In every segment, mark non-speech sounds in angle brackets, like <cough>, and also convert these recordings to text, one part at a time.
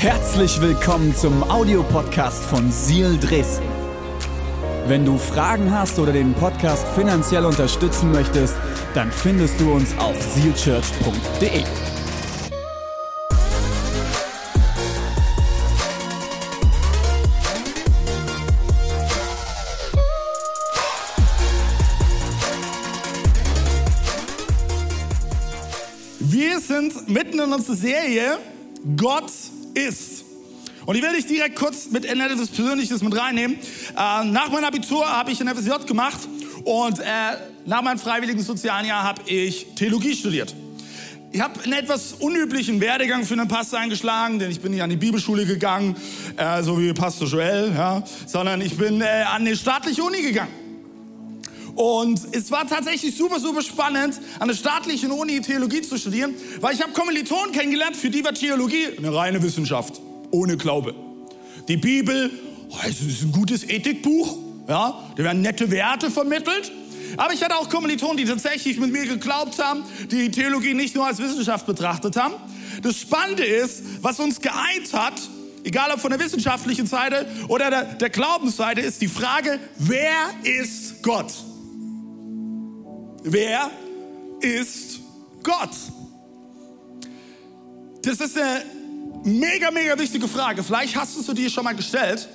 Herzlich willkommen zum Audiopodcast von Seal Dresden. Wenn du Fragen hast oder den Podcast finanziell unterstützen möchtest, dann findest du uns auf sealchurch.de. Wir sind mitten in unserer Serie Gott ist. Und ich will dich direkt kurz mit etwas Persönliches mit reinnehmen. Äh, nach meinem Abitur habe ich ein FSJ gemacht und äh, nach meinem freiwilligen sozialen Jahr habe ich Theologie studiert. Ich habe einen etwas unüblichen Werdegang für einen Pastor eingeschlagen, denn ich bin nicht an die Bibelschule gegangen, äh, so wie Pastor Joel, ja, sondern ich bin äh, an eine staatliche Uni gegangen. Und es war tatsächlich super, super spannend, an der staatlichen Uni Theologie zu studieren, weil ich habe Kommilitonen kennengelernt, für die war Theologie eine reine Wissenschaft, ohne Glaube. Die Bibel, oh, ist ein gutes Ethikbuch, ja, da werden nette Werte vermittelt. Aber ich hatte auch Kommilitonen, die tatsächlich mit mir geglaubt haben, die Theologie nicht nur als Wissenschaft betrachtet haben. Das Spannende ist, was uns geeint hat, egal ob von der wissenschaftlichen Seite oder der, der Glaubensseite, ist die Frage, wer ist Gott? Wer ist Gott? Das ist eine mega, mega wichtige Frage. Vielleicht hast du sie dir schon mal gestellt,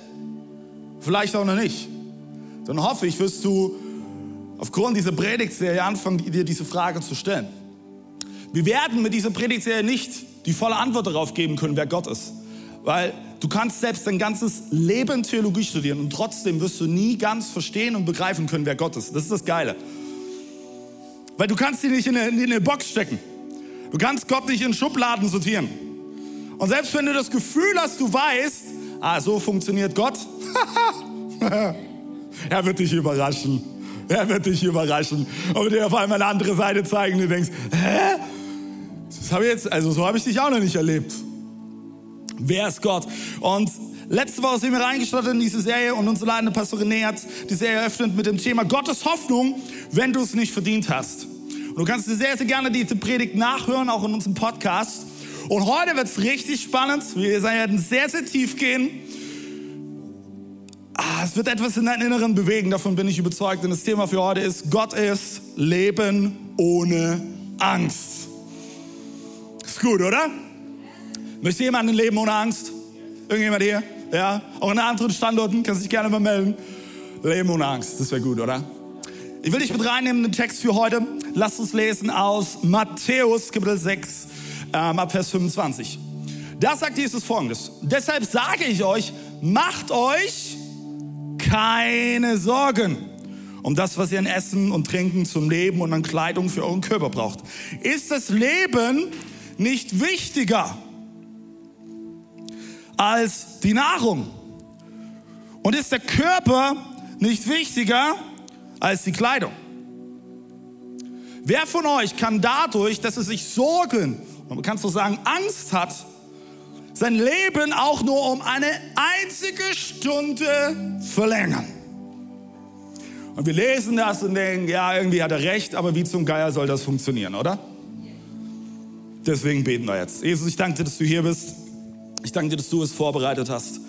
vielleicht auch noch nicht. Dann hoffe ich, wirst du aufgrund dieser Predigtserie anfangen, dir diese Frage zu stellen. Wir werden mit dieser Predigtserie nicht die volle Antwort darauf geben können, wer Gott ist. Weil du kannst selbst dein ganzes Leben Theologie studieren und trotzdem wirst du nie ganz verstehen und begreifen können, wer Gott ist. Das ist das Geile. Weil du kannst ihn nicht in eine, in eine Box stecken. Du kannst Gott nicht in Schubladen sortieren. Und selbst wenn du das Gefühl hast, du weißt, ah, so funktioniert Gott, <laughs> er wird dich überraschen. Er wird dich überraschen. Und dir auf einmal eine andere Seite zeigen du denkst, hä? Das habe ich jetzt, also so habe ich dich auch noch nicht erlebt. Wer ist Gott? Und letzte Woche sind wir reingestartet in diese Serie und unsere leitende Pastorin René hat die Serie eröffnet mit dem Thema Gottes Hoffnung, wenn du es nicht verdient hast. Und du kannst dir sehr, sehr gerne diese Predigt nachhören, auch in unserem Podcast. Und heute wird es richtig spannend. Wir werden sehr, sehr tief gehen. Ah, es wird etwas in deinen Inneren bewegen, davon bin ich überzeugt. Denn das Thema für heute ist, Gott ist Leben ohne Angst. Ist gut, oder? Möchte jemand ein Leben ohne Angst? Irgendjemand hier? Ja? Auch an anderen Standorten? Kannst dich gerne mal melden. Leben ohne Angst, das wäre gut, oder? Ich will dich mit reinnehmen in den Text für heute. Lass uns lesen aus Matthäus Kapitel 6, ähm, ab Vers 25. Da sagt Jesus folgendes. Deshalb sage ich euch, macht euch keine Sorgen um das, was ihr an Essen und Trinken zum Leben und an Kleidung für euren Körper braucht. Ist das Leben nicht wichtiger als die Nahrung? Und ist der Körper nicht wichtiger als die Kleidung? Wer von euch kann dadurch, dass er sich Sorgen, man kann so sagen, Angst hat, sein Leben auch nur um eine einzige Stunde verlängern? Und wir lesen das und denken, ja, irgendwie hat er recht, aber wie zum Geier soll das funktionieren, oder? Deswegen beten wir jetzt. Jesus, ich danke dir, dass du hier bist. Ich danke dir, dass du es vorbereitet hast.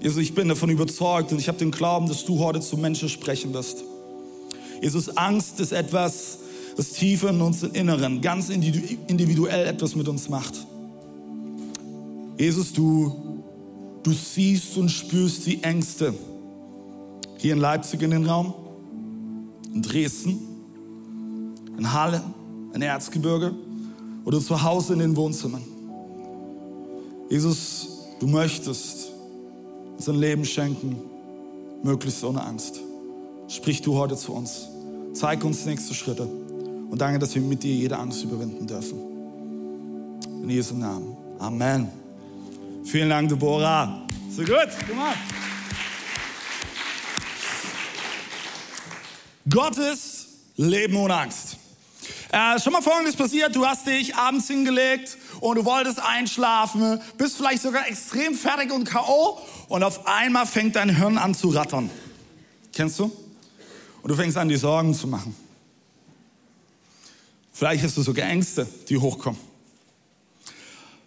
Jesus, ich bin davon überzeugt und ich habe den Glauben, dass du heute zu Menschen sprechen wirst. Jesus, Angst ist etwas, das tief in uns im Inneren, ganz individuell etwas mit uns macht. Jesus, du, du siehst und spürst die Ängste hier in Leipzig in den Raum, in Dresden, in Halle, in Erzgebirge oder zu Hause in den Wohnzimmern. Jesus, du möchtest uns ein Leben schenken, möglichst ohne Angst. Sprich du heute zu uns. Zeig uns nächste Schritte. Und danke, dass wir mit dir jede Angst überwinden dürfen. In Jesu Namen. Amen. Vielen Dank, Deborah. So gut, gemacht. Gottes Leben ohne Angst. Äh, schon mal Folgendes passiert, du hast dich abends hingelegt und du wolltest einschlafen, bist vielleicht sogar extrem fertig und K.O. und auf einmal fängt dein Hirn an zu rattern. Kennst du? Und du fängst an, die Sorgen zu machen. Vielleicht hast du sogar Ängste, die hochkommen.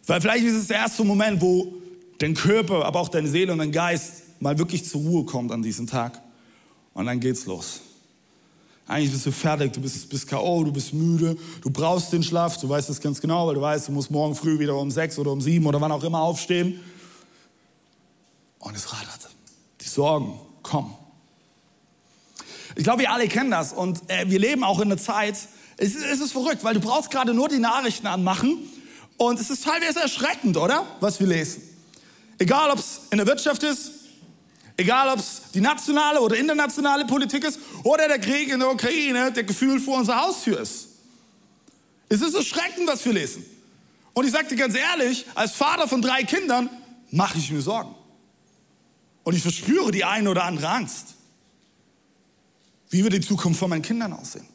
Weil vielleicht ist es der erste Moment, wo dein Körper, aber auch deine Seele und dein Geist mal wirklich zur Ruhe kommt an diesem Tag. Und dann geht's los. Eigentlich bist du fertig, du bist, bist K.O., du bist müde, du brauchst den Schlaf, du weißt das ganz genau, weil du weißt, du musst morgen früh wieder um sechs oder um sieben oder wann auch immer aufstehen. Und es rattert. Die Sorgen kommen. Ich glaube, wir alle kennen das und äh, wir leben auch in einer Zeit, es, es ist verrückt, weil du brauchst gerade nur die Nachrichten anmachen und es ist teilweise erschreckend, oder? Was wir lesen. Egal, ob es in der Wirtschaft ist, Egal, ob es die nationale oder internationale Politik ist oder der Krieg in der Ukraine, der Gefühl vor unserer Haustür ist. Es ist erschreckend, was wir lesen. Und ich sage dir ganz ehrlich, als Vater von drei Kindern mache ich mir Sorgen. Und ich verspüre die eine oder andere Angst. Wie wird die Zukunft von meinen Kindern aussehen?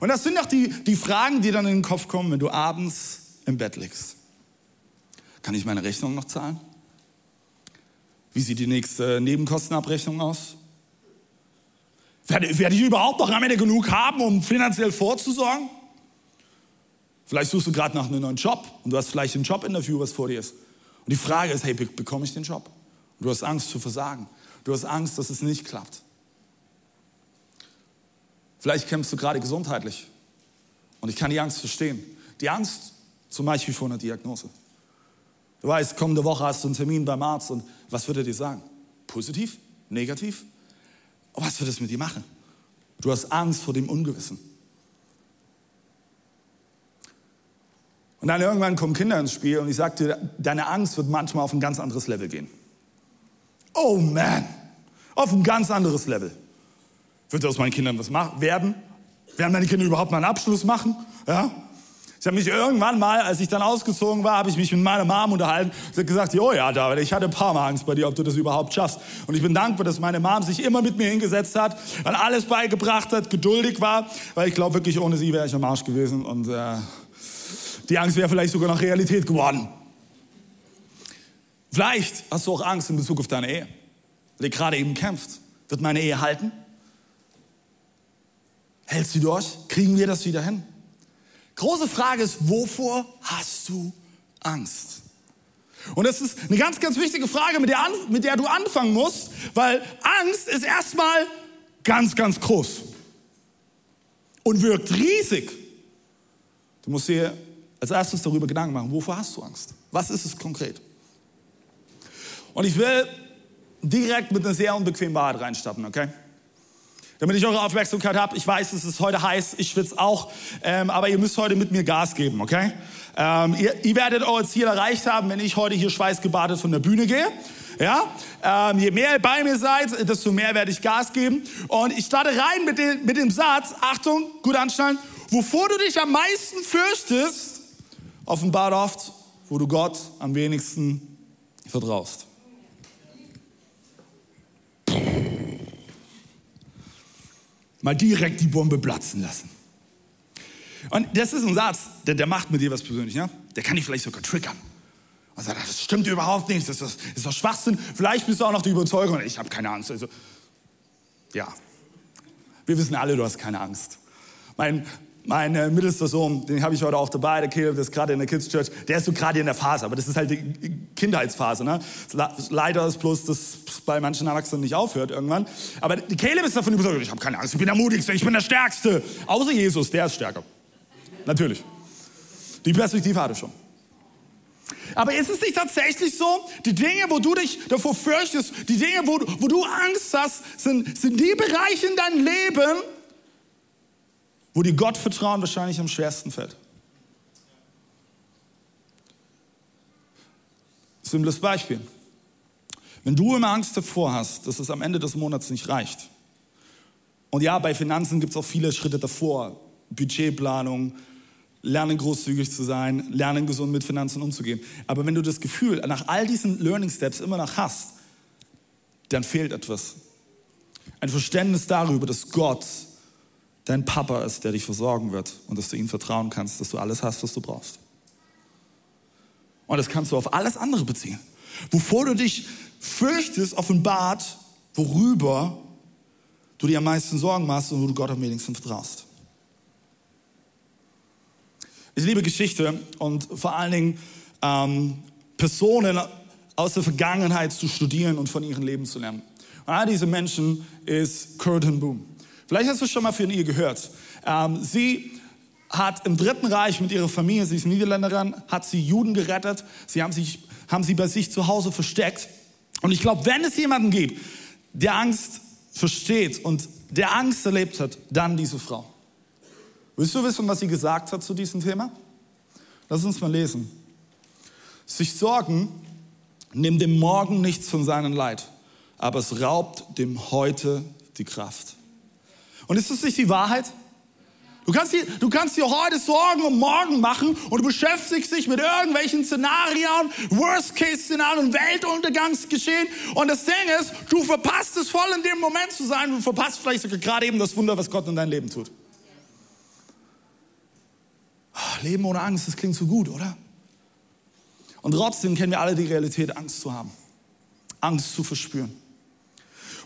Und das sind auch die, die Fragen, die dann in den Kopf kommen, wenn du abends im Bett liegst. Kann ich meine Rechnung noch zahlen? Wie sieht die nächste Nebenkostenabrechnung aus? Werde, werde ich überhaupt noch am Ende genug haben, um finanziell vorzusorgen? Vielleicht suchst du gerade nach einem neuen Job und du hast vielleicht ein Jobinterview, was vor dir ist. Und die Frage ist, hey, bekomme ich den Job? Und du hast Angst zu versagen. Du hast Angst, dass es nicht klappt. Vielleicht kämpfst du gerade gesundheitlich. Und ich kann die Angst verstehen. Die Angst zum Beispiel vor einer Diagnose. Du weißt, kommende Woche hast du einen Termin beim Arzt und was wird er dir sagen? Positiv? Negativ? Was wird es mit dir machen? Du hast Angst vor dem Ungewissen. Und dann irgendwann kommen Kinder ins Spiel und ich sage dir, deine Angst wird manchmal auf ein ganz anderes Level gehen. Oh man, auf ein ganz anderes Level. Wird aus meinen Kindern was machen, werden? Werden meine Kinder überhaupt mal einen Abschluss machen? Ja? Ich habe mich irgendwann mal, als ich dann ausgezogen war, habe ich mich mit meiner Mom unterhalten. Sie hat gesagt, oh ja, David, ich hatte ein paar Mal Angst bei dir, ob du das überhaupt schaffst. Und ich bin dankbar, dass meine Mom sich immer mit mir hingesetzt hat, weil alles beigebracht hat, geduldig war, weil ich glaube wirklich, ohne sie wäre ich am Arsch gewesen und äh, die Angst wäre vielleicht sogar noch Realität geworden. Vielleicht hast du auch Angst in Bezug auf deine Ehe, weil ihr gerade eben kämpft. Wird meine Ehe halten? Hält sie durch? Kriegen wir das wieder hin? Große Frage ist, wovor hast du Angst? Und das ist eine ganz, ganz wichtige Frage, mit der, mit der du anfangen musst, weil Angst ist erstmal ganz, ganz groß und wirkt riesig. Du musst dir als erstes darüber Gedanken machen, wovor hast du Angst? Was ist es konkret? Und ich will direkt mit einer sehr unbequemen Wahrheit reinstarten, okay? Damit ich eure Aufmerksamkeit habe. Ich weiß, es ist heute heiß, ich schwitze auch, ähm, aber ihr müsst heute mit mir Gas geben, okay? Ähm, ihr, ihr, werdet euer Ziel erreicht haben, wenn ich heute hier schweißgebadet von der Bühne gehe. Ja, ähm, je mehr ihr bei mir seid, desto mehr werde ich Gas geben. Und ich starte rein mit, den, mit dem Satz, Achtung, gut anschnallen, wovor du dich am meisten fürchtest, offenbart oft, wo du Gott am wenigsten vertraust. Mal direkt die Bombe platzen lassen. Und das ist ein Satz, der, der macht mit dir was persönlich, ja? Der kann dich vielleicht sogar triggern. Und sagt, das stimmt überhaupt nicht, das ist, das ist doch Schwachsinn. Vielleicht bist du auch noch die Überzeugung, ich habe keine Angst. Also, ja, wir wissen alle, du hast keine Angst. Mein, mein äh, mittelster Sohn, den habe ich heute auch dabei, der Caleb, der ist gerade in der Kids Church, der ist so gerade in der Phase, aber das ist halt die Kindheitsphase. Ne? Leider ist bloß, dass bei manchen Erwachsenen nicht aufhört irgendwann. Aber die Caleb ist davon überzeugt, ich habe keine Angst, ich bin der Mutigste, ich bin der Stärkste. Außer Jesus, der ist stärker. Natürlich. Die Perspektive hatte schon. Aber ist es nicht tatsächlich so, die Dinge, wo du dich davor fürchtest, die Dinge, wo, wo du Angst hast, sind, sind die Bereiche in deinem Leben, wo dir Gottvertrauen wahrscheinlich am schwersten fällt. Simples Beispiel. Wenn du immer Angst davor hast, dass es am Ende des Monats nicht reicht, und ja, bei Finanzen gibt es auch viele Schritte davor, Budgetplanung, lernen großzügig zu sein, lernen gesund mit Finanzen umzugehen. Aber wenn du das Gefühl nach all diesen Learning Steps immer noch hast, dann fehlt etwas. Ein Verständnis darüber, dass Gott dein Papa ist, der dich versorgen wird und dass du ihm vertrauen kannst, dass du alles hast, was du brauchst. Und das kannst du auf alles andere beziehen. Wovor du dich fürchtest, offenbart, worüber du dir am meisten Sorgen machst und wo du Gott am wenigsten vertraust. Ich liebe Geschichte und vor allen Dingen ähm, Personen aus der Vergangenheit zu studieren und von ihrem Leben zu lernen. Und einer dieser Menschen ist Curtin Boom. Vielleicht hast du schon mal von ihr gehört. Ähm, sie hat im Dritten Reich mit ihrer Familie, sie ist Niederländerin, hat sie Juden gerettet. Sie haben, sich, haben sie bei sich zu Hause versteckt. Und ich glaube, wenn es jemanden gibt, der Angst versteht und der Angst erlebt hat, dann diese Frau. Willst du wissen, was sie gesagt hat zu diesem Thema? Lass uns mal lesen. Sich sorgen nimmt dem Morgen nichts von seinem Leid, aber es raubt dem Heute die Kraft. Und ist das nicht die Wahrheit? Du kannst, dir, du kannst dir heute Sorgen um morgen machen und du beschäftigst dich mit irgendwelchen Szenarien, Worst-Case-Szenarien, Weltuntergangsgeschehen. Und das Ding ist, du verpasst es voll in dem Moment zu sein. Du verpasst vielleicht sogar gerade eben das Wunder, was Gott in deinem Leben tut. Ah, Leben ohne Angst, das klingt so gut, oder? Und trotzdem kennen wir alle die Realität, Angst zu haben. Angst zu verspüren.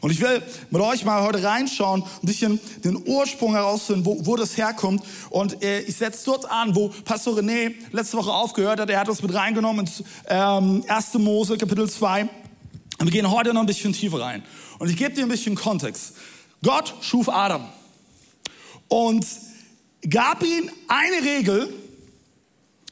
Und ich will mit euch mal heute reinschauen, ein bisschen den Ursprung herausfinden, wo, wo das herkommt. Und äh, ich setze dort an, wo Pastor René letzte Woche aufgehört hat. Er hat uns mit reingenommen ins ähm, 1. Mose, Kapitel 2. Und wir gehen heute noch ein bisschen tiefer rein. Und ich gebe dir ein bisschen Kontext. Gott schuf Adam und gab ihm eine Regel,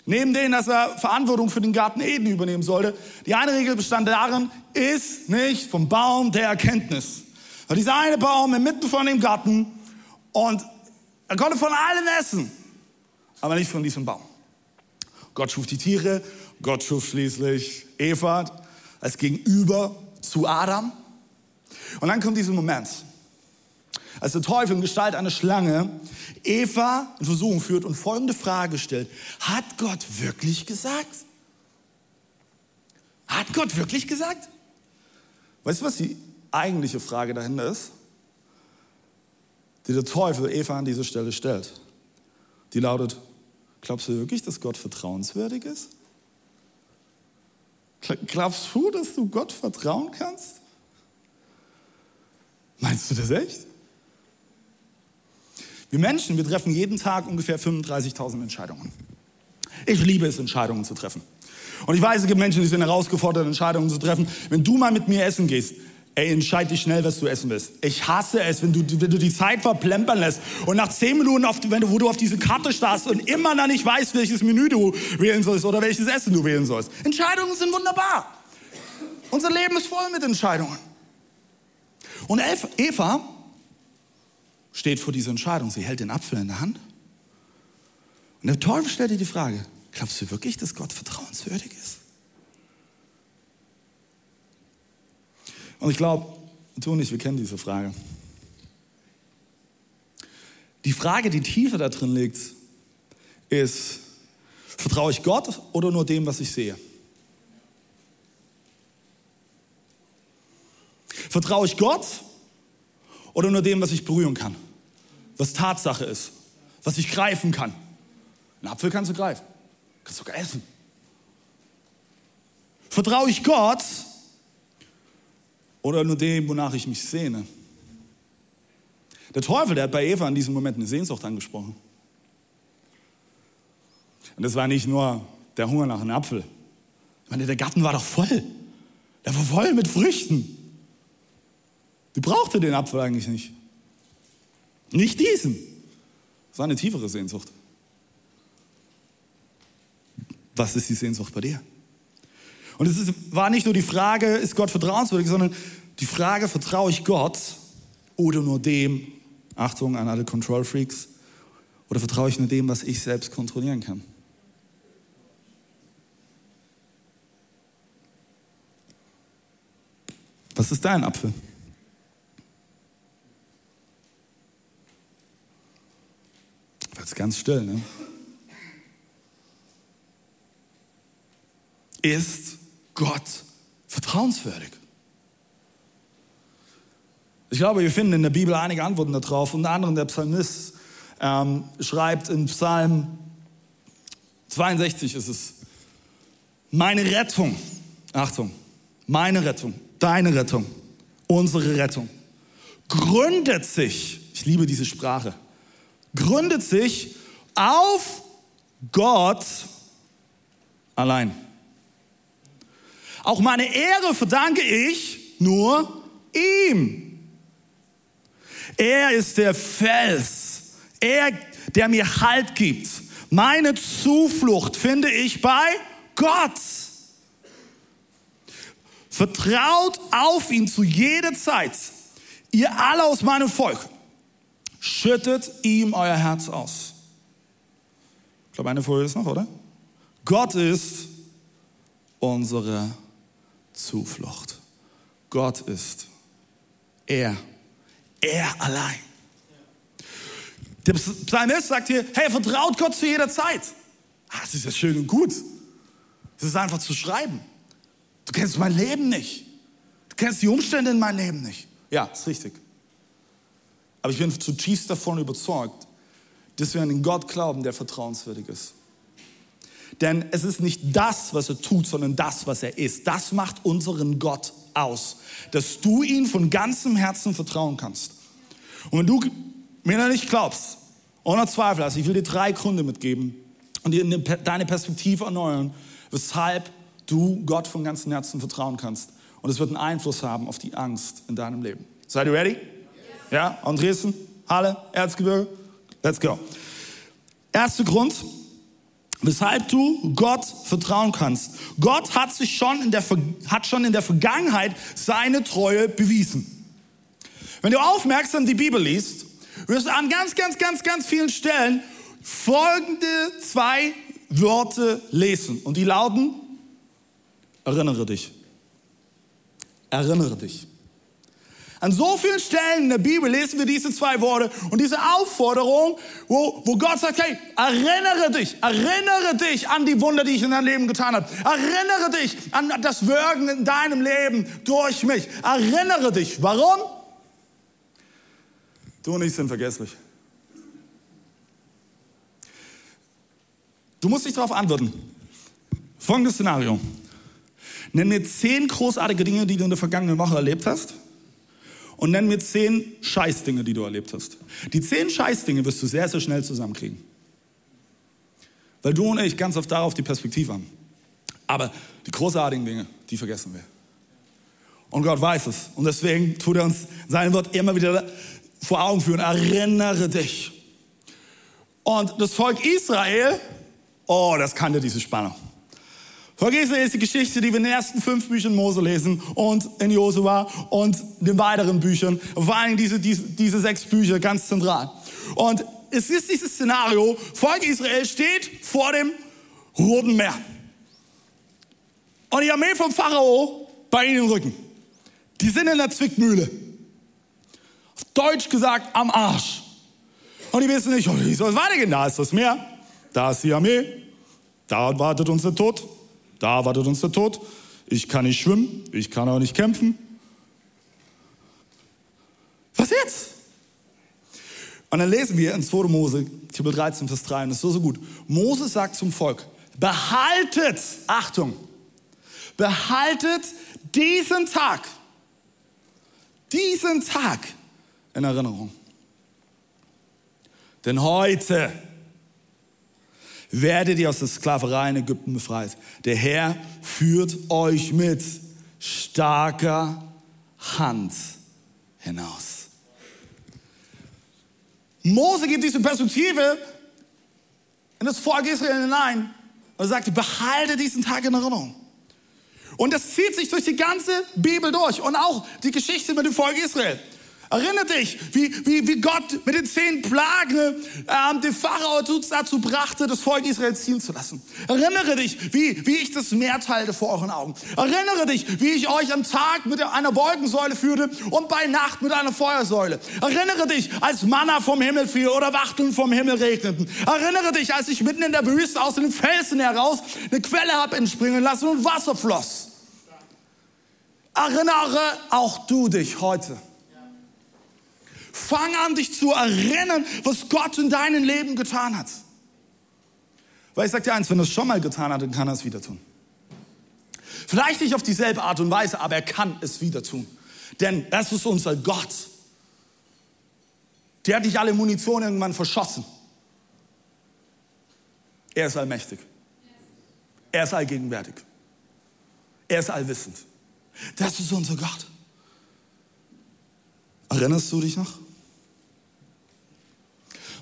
Neben denen, dass er Verantwortung für den Garten Eden übernehmen sollte. Die eine Regel bestand darin, ist nicht vom Baum der Erkenntnis. Und dieser eine Baum inmitten von dem Garten und er konnte von allem essen, aber nicht von diesem Baum. Gott schuf die Tiere, Gott schuf schließlich Eva als Gegenüber zu Adam. Und dann kommt dieser Moment, als der Teufel in Gestalt einer Schlange Eva in Versuchung führt und folgende Frage stellt. Hat Gott wirklich gesagt? Hat Gott wirklich gesagt? Weißt du, was die eigentliche Frage dahinter ist? Die der Teufel Eva an dieser Stelle stellt. Die lautet, glaubst du wirklich, dass Gott vertrauenswürdig ist? Glaubst du, dass du Gott vertrauen kannst? Meinst du das echt? Wir Menschen, wir treffen jeden Tag ungefähr 35.000 Entscheidungen. Ich liebe es, Entscheidungen zu treffen. Und ich weiß, es gibt Menschen, die sind herausgefordert, Entscheidungen zu treffen. Wenn du mal mit mir essen gehst, ey, entscheid dich schnell, was du essen willst. Ich hasse es, wenn du, wenn du die Zeit verplempern lässt und nach zehn Minuten, auf, wenn du, wo du auf diese Karte starrst und immer noch nicht weißt, welches Menü du wählen sollst oder welches Essen du wählen sollst. Entscheidungen sind wunderbar. Unser Leben ist voll mit Entscheidungen. Und Eva steht vor dieser Entscheidung. Sie hält den Apfel in der Hand. Und der Teufel stellt ihr die Frage, glaubst du wirklich, dass Gott vertrauenswürdig ist? Und ich glaube, du und ich, wir kennen diese Frage. Die Frage, die tiefer da drin liegt, ist, vertraue ich Gott oder nur dem, was ich sehe? Vertraue ich Gott oder nur dem, was ich berühren kann? Was Tatsache ist, was ich greifen kann. Ein Apfel kannst du greifen, kannst du sogar essen. Vertraue ich Gott oder nur dem, wonach ich mich sehne? Der Teufel, der hat bei Eva in diesem Moment eine Sehnsucht angesprochen. Und das war nicht nur der Hunger nach einem Apfel. Ich meine, der Garten war doch voll. Der war voll mit Früchten. Die brauchte den Apfel eigentlich nicht. Nicht diesen. Das war eine tiefere Sehnsucht. Was ist die Sehnsucht bei dir? Und es ist, war nicht nur die Frage, ist Gott vertrauenswürdig, sondern die Frage, vertraue ich Gott oder nur dem, Achtung an alle Control Freaks, oder vertraue ich nur dem, was ich selbst kontrollieren kann? Was ist dein Apfel? Jetzt ganz still, ne? Ist Gott vertrauenswürdig? Ich glaube, wir finden in der Bibel einige Antworten darauf. Unter anderem der Psalmist ähm, schreibt in Psalm 62 ist es, meine Rettung, Achtung, meine Rettung, deine Rettung, unsere Rettung, gründet sich, ich liebe diese Sprache, gründet sich auf Gott allein. Auch meine Ehre verdanke ich nur ihm. Er ist der Fels. Er, der mir Halt gibt. Meine Zuflucht finde ich bei Gott. Vertraut auf ihn zu jeder Zeit. Ihr alle aus meinem Volk. Schüttet ihm euer Herz aus. Ich glaube, eine Folie ist noch, oder? Gott ist unsere Zuflucht. Gott ist er. Er allein. Der Psalmist sagt hier, hey, vertraut Gott zu jeder Zeit. Ah, das ist ja schön und gut. Das ist einfach zu schreiben. Du kennst mein Leben nicht. Du kennst die Umstände in meinem Leben nicht. Ja, ist richtig. Aber ich bin zutiefst davon überzeugt, dass wir an den Gott glauben, der vertrauenswürdig ist. Denn es ist nicht das, was er tut, sondern das, was er ist. Das macht unseren Gott aus, dass du ihn von ganzem Herzen vertrauen kannst. Und wenn du mir nicht glaubst, ohne Zweifel hast, ich will dir drei Gründe mitgeben und dir deine Perspektive erneuern, weshalb du Gott von ganzem Herzen vertrauen kannst. Und es wird einen Einfluss haben auf die Angst in deinem Leben. Seid ihr ready? Ja, und Dresden, Halle, Erzgebirge, let's go. Erster Grund, weshalb du Gott vertrauen kannst. Gott hat sich schon in der, hat schon in der Vergangenheit seine Treue bewiesen. Wenn du aufmerksam die Bibel liest, wirst du an ganz, ganz, ganz, ganz vielen Stellen folgende zwei Worte lesen. Und die lauten, erinnere dich. Erinnere dich. An so vielen Stellen in der Bibel lesen wir diese zwei Worte und diese Aufforderung, wo, wo Gott sagt, hey, erinnere dich, erinnere dich an die Wunder, die ich in deinem Leben getan habe. Erinnere dich an das Wirken in deinem Leben durch mich. Erinnere dich. Warum? Du und ich sind vergesslich. Du musst dich darauf antworten. Folgendes Szenario. Nenn mir zehn großartige Dinge, die du in der vergangenen Woche erlebt hast und nenn mir zehn Scheißdinge, die du erlebt hast. Die zehn Scheißdinge wirst du sehr, sehr schnell zusammenkriegen. Weil du und ich ganz oft darauf die Perspektive haben. Aber die großartigen Dinge, die vergessen wir. Und Gott weiß es. Und deswegen tut er uns sein Wort immer wieder vor Augen führen. Erinnere dich. Und das Volk Israel, oh, das kannte diese Spannung. Vergiss ist die Geschichte, die wir in den ersten fünf Büchern Mose lesen und in Josua und den weiteren Büchern. Vor allem diese, diese, diese sechs Bücher ganz zentral. Und es ist dieses Szenario, Volk Israel steht vor dem Roten Meer. Und die Armee vom Pharao bei ihnen im Rücken. Die sind in der Zwickmühle. Auf Deutsch gesagt, am Arsch. Und die wissen nicht, oh, wie soll es weitergehen? Da ist das Meer, da ist die Armee, da wartet uns der Tod. Da erwartet uns der Tod. Ich kann nicht schwimmen, ich kann auch nicht kämpfen. Was jetzt? Und dann lesen wir in 2. Mose, Kapitel 13, Vers 3, und das ist so, so gut. Mose sagt zum Volk, behaltet, Achtung, behaltet diesen Tag, diesen Tag in Erinnerung. Denn heute werdet ihr aus der Sklaverei in Ägypten befreit. Der Herr führt euch mit starker Hand hinaus. Mose gibt diese Perspektive in das Volk Israel hinein und sagt, behalte diesen Tag in Erinnerung. Und das zieht sich durch die ganze Bibel durch und auch die Geschichte mit dem Volk Israel. Erinnere dich, wie, wie, wie Gott mit den zehn Plagen ähm, den Pharao dazu brachte, das Volk Israel ziehen zu lassen. Erinnere dich, wie, wie ich das Meer teilte vor euren Augen. Erinnere dich, wie ich euch am Tag mit einer Wolkensäule führte und bei Nacht mit einer Feuersäule. Erinnere dich, als Manna vom Himmel fiel oder Wachteln vom Himmel regneten. Erinnere dich, als ich mitten in der Wüste aus den Felsen heraus eine Quelle habe entspringen lassen und Wasser floss. Erinnere auch du dich heute Fang an, dich zu erinnern, was Gott in deinem Leben getan hat. Weil ich sage dir eins, wenn er es schon mal getan hat, dann kann er es wieder tun. Vielleicht nicht auf dieselbe Art und Weise, aber er kann es wieder tun. Denn das ist unser Gott. Der hat nicht alle Munition irgendwann verschossen. Er ist allmächtig. Er ist allgegenwärtig. Er ist allwissend. Das ist unser Gott. Erinnerst du dich noch?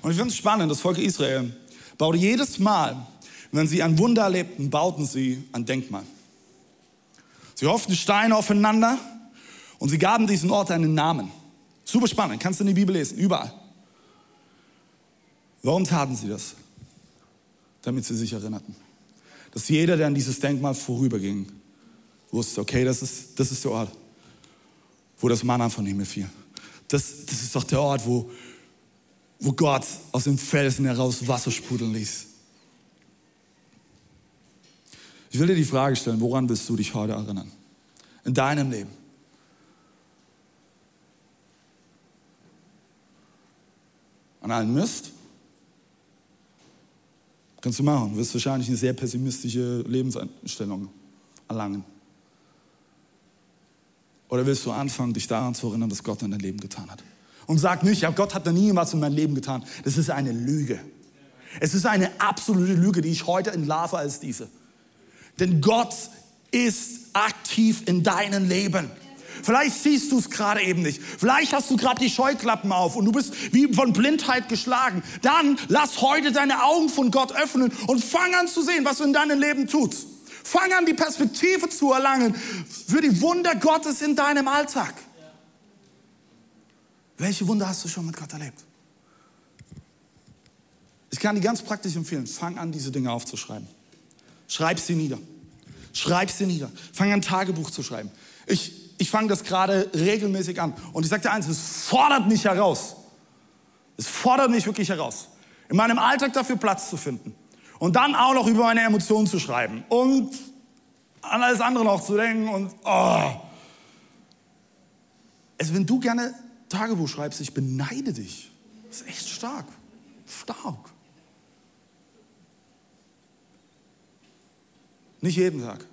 Und ich finde es spannend, das Volk Israel baute jedes Mal, wenn sie ein Wunder erlebten, bauten sie ein Denkmal. Sie hofften Steine aufeinander und sie gaben diesem Ort einen Namen. Super spannend, kannst du in die Bibel lesen, überall. Warum taten sie das? Damit sie sich erinnerten. Dass jeder, der an dieses Denkmal vorüberging, wusste, okay, das ist, das ist der Ort, wo das Manna von Himmel fiel. Das, das ist doch der Ort, wo, wo Gott aus dem Felsen heraus Wasser sprudeln ließ. Ich will dir die Frage stellen, woran willst du dich heute erinnern? In deinem Leben. An allen Mist? Kannst du machen. Du wirst wahrscheinlich eine sehr pessimistische Lebenseinstellung erlangen. Oder willst du anfangen, dich daran zu erinnern, was Gott in deinem Leben getan hat? Und sag nicht, ja, Gott hat da nie was in meinem Leben getan. Das ist eine Lüge. Es ist eine absolute Lüge, die ich heute entlarve als diese. Denn Gott ist aktiv in deinem Leben. Vielleicht siehst du es gerade eben nicht. Vielleicht hast du gerade die Scheuklappen auf und du bist wie von Blindheit geschlagen. Dann lass heute deine Augen von Gott öffnen und fang an zu sehen, was du in deinem Leben tut. Fang an, die Perspektive zu erlangen für die Wunder Gottes in deinem Alltag. Welche Wunder hast du schon mit Gott erlebt? Ich kann dir ganz praktisch empfehlen, fang an, diese Dinge aufzuschreiben. Schreib sie nieder. Schreib sie nieder. Fang an, Tagebuch zu schreiben. Ich, ich fange das gerade regelmäßig an. Und ich sage dir eins, es fordert mich heraus. Es fordert mich wirklich heraus, in meinem Alltag dafür Platz zu finden. Und dann auch noch über meine Emotionen zu schreiben. Und an alles andere noch zu denken. Und oh. Also wenn du gerne Tagebuch schreibst, ich beneide dich. Das ist echt stark. Stark. Nicht jeden Tag.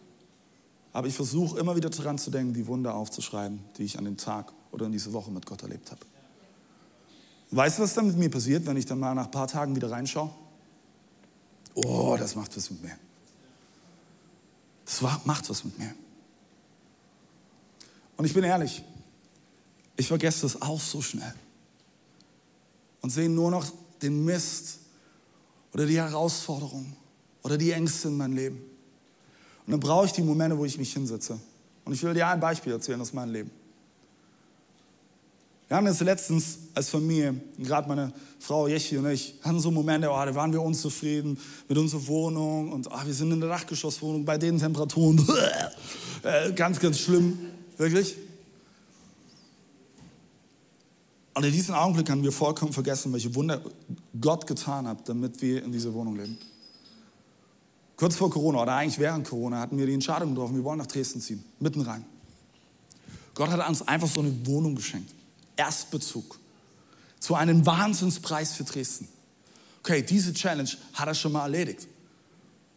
Aber ich versuche immer wieder daran zu denken, die Wunder aufzuschreiben, die ich an dem Tag oder in dieser Woche mit Gott erlebt habe. Weißt du, was dann mit mir passiert, wenn ich dann mal nach ein paar Tagen wieder reinschaue? Oh, das macht was mit mir. Das macht was mit mir. Und ich bin ehrlich, ich vergesse das auch so schnell. Und sehe nur noch den Mist oder die Herausforderung oder die Ängste in meinem Leben. Und dann brauche ich die Momente, wo ich mich hinsetze. Und ich will dir ein Beispiel erzählen aus meinem Leben. Wir haben jetzt letztens als Familie, gerade meine Frau Jechi und ich, hatten so Momente, oh, da waren wir unzufrieden mit unserer Wohnung und oh, wir sind in der Dachgeschosswohnung bei den Temperaturen. <laughs> äh, ganz, ganz schlimm, wirklich. Und in diesem Augenblick haben wir vollkommen vergessen, welche Wunder Gott getan hat, damit wir in dieser Wohnung leben. Kurz vor Corona oder eigentlich während Corona hatten wir die Entscheidung getroffen, wir wollen nach Dresden ziehen, mitten rein. Gott hat uns einfach so eine Wohnung geschenkt. Erstbezug. Zu einem Wahnsinnspreis für Dresden. Okay, diese Challenge hat er schon mal erledigt.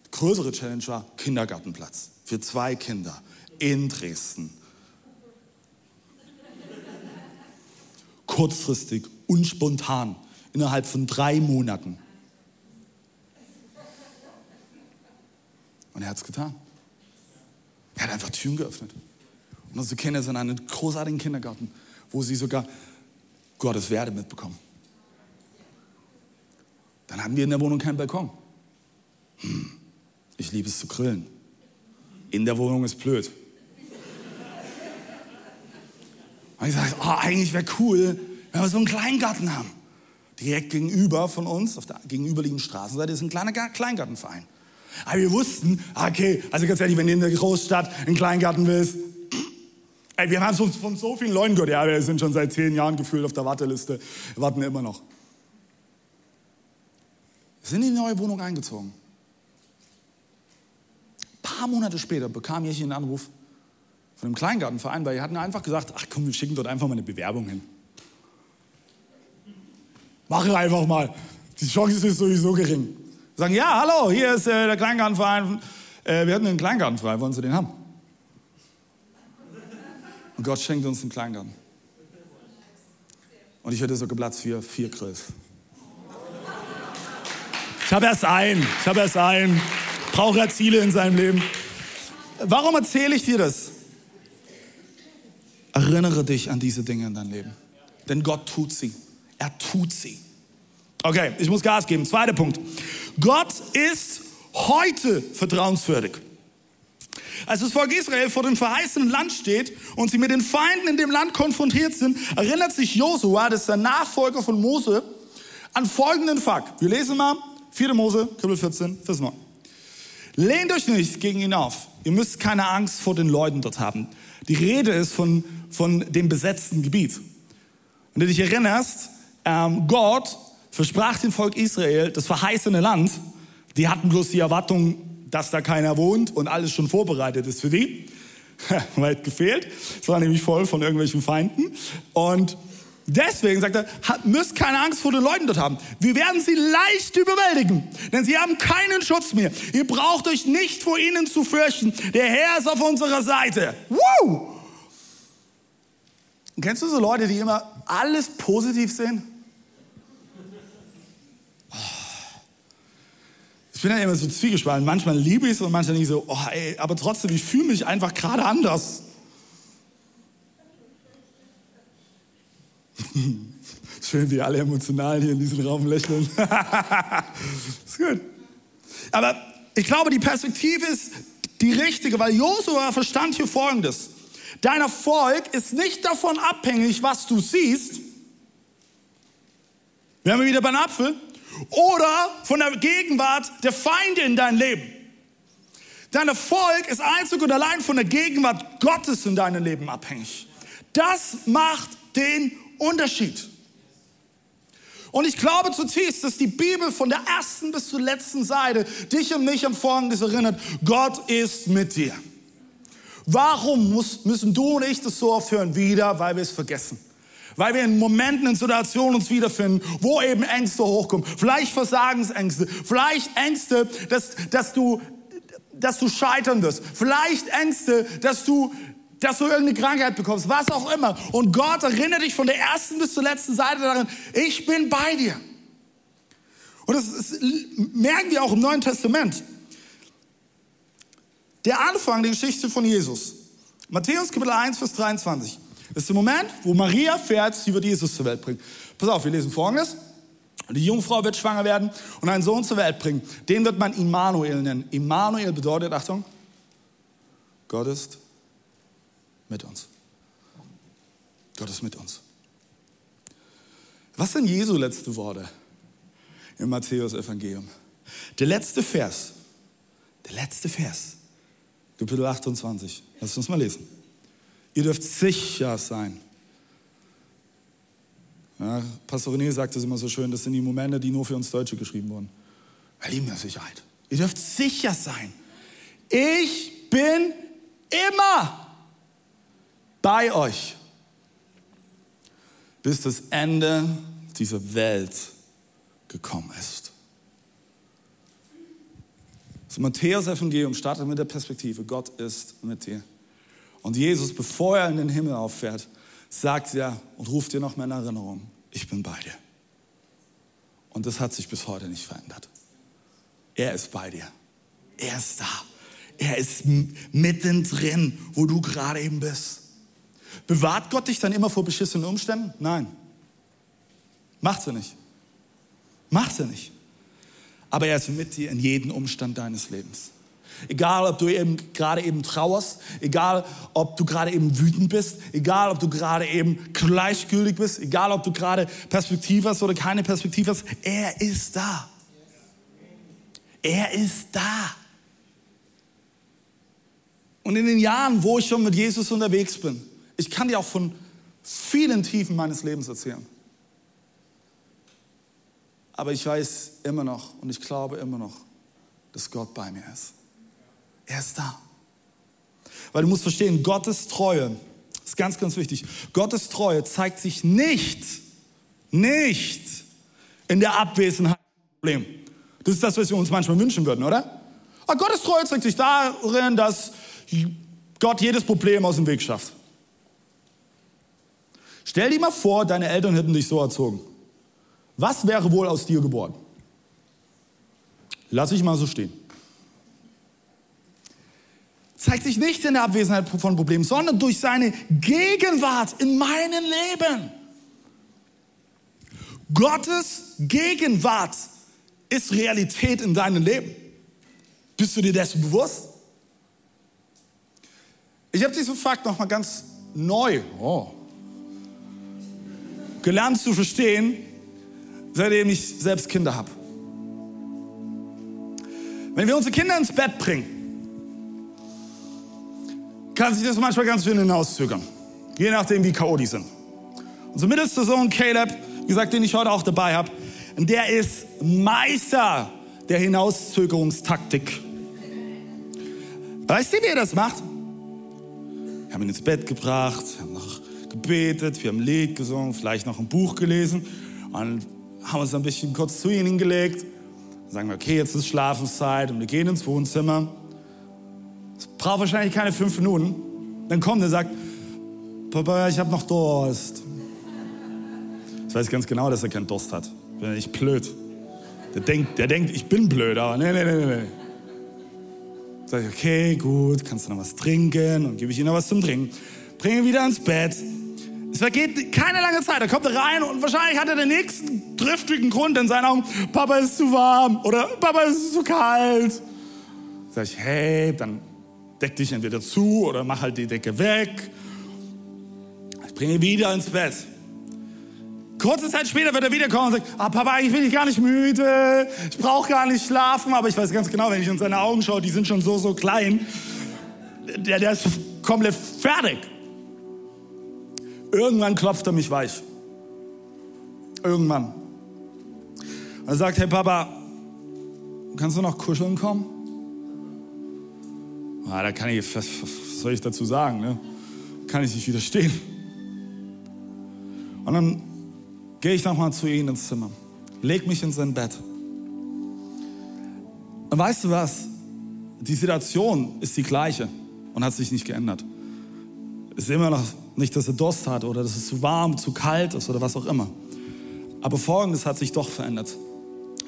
Die größere Challenge war Kindergartenplatz für zwei Kinder in Dresden. Kurzfristig und spontan innerhalb von drei Monaten. Und er hat es getan. Er hat einfach Türen geöffnet. Und unsere Kinder sind in einem großartigen Kindergarten, wo sie sogar Gottes Werde mitbekommen. Dann haben wir in der Wohnung keinen Balkon. Hm, ich liebe es zu grillen. In der Wohnung ist blöd. Und ich sage, oh, eigentlich wäre cool, wenn wir so einen Kleingarten haben. Direkt gegenüber von uns, auf der gegenüberliegenden Straßenseite, ist ein kleiner Kleingartenverein. Aber wir wussten, okay, also ganz ehrlich, wenn du in der Großstadt einen Kleingarten willst, <clears throat> ey, wir haben es von so vielen Leuten gehört, ja, wir sind schon seit zehn Jahren gefühlt auf der Warteliste, warten immer noch. Wir sind in die neue Wohnung eingezogen. Ein paar Monate später bekam ich einen Anruf von einem Kleingartenverein, weil die hatten einfach gesagt, ach komm, wir schicken dort einfach mal eine Bewerbung hin. Mach einfach mal. Die Chance ist sowieso gering. Sagen, ja, hallo, hier ist äh, der Kleingartenverein. Äh, wir hatten einen Kleingarten frei, wollen Sie den haben? Und Gott schenkt uns einen Kleingarten. Und ich hätte so geplatzt für vier Grills. Ich habe erst einen, ich habe erst einen. Braucht er Ziele in seinem Leben. warum erzähle ich dir das? Erinnere dich an diese Dinge in deinem Leben. Denn Gott tut sie. Er tut sie. Okay, ich muss Gas geben. Zweiter Punkt. Gott ist heute vertrauenswürdig. Als das Volk Israel vor dem verheißenen Land steht und sie mit den Feinden in dem Land konfrontiert sind, erinnert sich Josua, das ist der Nachfolger von Mose, an folgenden Fakt. Wir lesen mal 4. Mose, Kapitel 14, Vers 9. Lehnt euch nicht gegen ihn auf. Ihr müsst keine Angst vor den Leuten dort haben. Die Rede ist von, von dem besetzten Gebiet. Wenn du dich erinnerst, ähm, Gott versprach dem Volk Israel das verheißene Land. Die hatten bloß die Erwartung, dass da keiner wohnt und alles schon vorbereitet ist für die. <laughs> Weit gefehlt. Es war nämlich voll von irgendwelchen Feinden. Und deswegen sagt er, müsst keine Angst vor den Leuten dort haben. Wir werden sie leicht überwältigen, denn sie haben keinen Schutz mehr. Ihr braucht euch nicht vor ihnen zu fürchten. Der Herr ist auf unserer Seite. Woo! Kennst du so Leute, die immer alles positiv sehen? Ich bin ja immer so zwiegespalten. Manchmal liebe ich es und manchmal nicht so, oh, ey, aber trotzdem, ich fühle mich einfach gerade anders. <laughs> Schön, wie alle emotional hier in diesem Raum lächeln. <laughs> ist gut. Aber ich glaube, die Perspektive ist die richtige, weil Josua verstand hier Folgendes. Dein Erfolg ist nicht davon abhängig, was du siehst. Wir haben wieder beim Apfel oder von der Gegenwart der Feinde in dein Leben. Dein Erfolg ist einzig und allein von der Gegenwart Gottes in deinem Leben abhängig. Das macht den Unterschied. Und ich glaube zutiefst, dass die Bibel von der ersten bis zur letzten Seite dich und mich am Folgendes erinnert. Gott ist mit dir. Warum muss, müssen du und ich das so oft hören? Wieder, weil wir es vergessen weil wir in Momenten, in Situationen uns wiederfinden, wo eben Ängste hochkommen. Vielleicht Versagensängste, vielleicht Ängste, dass, dass, du, dass du scheitern wirst, vielleicht Ängste, dass du dass du irgendeine Krankheit bekommst, was auch immer. Und Gott erinnert dich von der ersten bis zur letzten Seite daran, ich bin bei dir. Und das, das merken wir auch im Neuen Testament. Der Anfang der Geschichte von Jesus. Matthäus Kapitel 1, Vers 23. Das ist der Moment, wo Maria fährt, sie wird Jesus zur Welt bringen. Pass auf, wir lesen folgendes. Die Jungfrau wird schwanger werden und einen Sohn zur Welt bringen. Den wird man Immanuel nennen. Immanuel bedeutet, Achtung, Gott ist mit uns. Gott ist mit uns. Was sind Jesu letzte Worte im Matthäus-Evangelium? Der letzte Vers, der letzte Vers, Kapitel 28. Lass uns mal lesen. Ihr dürft sicher sein. Ja, Pastor René sagt es immer so schön, das sind die Momente, die nur für uns Deutsche geschrieben wurden. Wir lieben ja Sicherheit. Ihr dürft sicher sein. Ich bin immer bei euch, bis das Ende dieser Welt gekommen ist. Das Matthäus-Evangelium startet mit der Perspektive, Gott ist mit dir. Und Jesus, bevor er in den Himmel auffährt, sagt er und ruft dir noch mal in Erinnerung, ich bin bei dir. Und das hat sich bis heute nicht verändert. Er ist bei dir. Er ist da. Er ist mittendrin, wo du gerade eben bist. Bewahrt Gott dich dann immer vor beschissenen Umständen? Nein. Macht er nicht. Macht er nicht. Aber er ist mit dir in jedem Umstand deines Lebens. Egal, ob du eben gerade eben trauerst, egal, ob du gerade eben wütend bist, egal, ob du gerade eben gleichgültig bist, egal, ob du gerade Perspektive hast oder keine Perspektive hast, er ist da. Er ist da. Und in den Jahren, wo ich schon mit Jesus unterwegs bin, ich kann dir auch von vielen Tiefen meines Lebens erzählen. Aber ich weiß immer noch und ich glaube immer noch, dass Gott bei mir ist. Er ist da. Weil du musst verstehen, Gottes Treue, ist ganz, ganz wichtig. Gottes Treue zeigt sich nicht, nicht in der Abwesenheit von Problemen. Das ist das, was wir uns manchmal wünschen würden, oder? Aber Gottes Treue zeigt sich darin, dass Gott jedes Problem aus dem Weg schafft. Stell dir mal vor, deine Eltern hätten dich so erzogen. Was wäre wohl aus dir geworden? Lass ich mal so stehen. Zeigt sich nicht in der Abwesenheit von Problemen, sondern durch seine Gegenwart in meinem Leben. Gottes Gegenwart ist Realität in deinem Leben. Bist du dir dessen bewusst? Ich habe diesen Fakt noch mal ganz neu oh, gelernt zu verstehen, seitdem ich selbst Kinder habe. Wenn wir unsere Kinder ins Bett bringen, kann sich das manchmal ganz schön hinauszögern. Je nachdem, wie K.O. die sind. Unser mittelster Sohn Caleb, wie gesagt, den ich heute auch dabei habe, der ist Meister der Hinauszögerungstaktik. Weißt du, wie er das macht? Wir haben ihn ins Bett gebracht, haben noch gebetet, wir haben ein Lied gesungen, vielleicht noch ein Buch gelesen und haben uns ein bisschen kurz zu ihm hingelegt. Dann sagen wir, okay, jetzt ist Schlafenszeit und wir gehen ins Wohnzimmer. Braucht wahrscheinlich keine fünf Minuten. Dann kommt er und sagt, Papa, ich habe noch Durst. Ich weiß ganz genau, dass er keinen Durst hat. Bin ich blöd. Der denkt, der denkt, ich bin blöd, aber nee, nee, nee, nee. Sag ich, okay, gut, kannst du noch was trinken? Und gebe ich ihm noch was zum Trinken. Bringe ihn wieder ins Bett. Es vergeht keine lange Zeit. Da kommt er rein und wahrscheinlich hat er den nächsten triftigen Grund in seinen Augen. Papa ist zu warm oder Papa ist zu kalt. Sag ich, hey, dann deck dich entweder zu oder mach halt die Decke weg. Ich bringe ihn wieder ins Bett. Kurze Zeit später wird er wiederkommen und sagt, ah Papa, eigentlich bin ich gar nicht müde, ich brauche gar nicht schlafen, aber ich weiß ganz genau, wenn ich in seine Augen schaue, die sind schon so, so klein, der, der ist komplett fertig. Irgendwann klopft er mich weich. Irgendwann. Er sagt, hey Papa, kannst du noch kuscheln kommen? Ah, da kann ich, was, soll ich dazu sagen? Ne? Kann ich nicht widerstehen. Und dann gehe ich nochmal zu ihm ins Zimmer, leg mich in sein Bett. Und weißt du was? Die Situation ist die gleiche und hat sich nicht geändert. Es ist immer noch nicht, dass er Durst hat oder dass es zu warm, zu kalt ist oder was auch immer. Aber Folgendes hat sich doch verändert.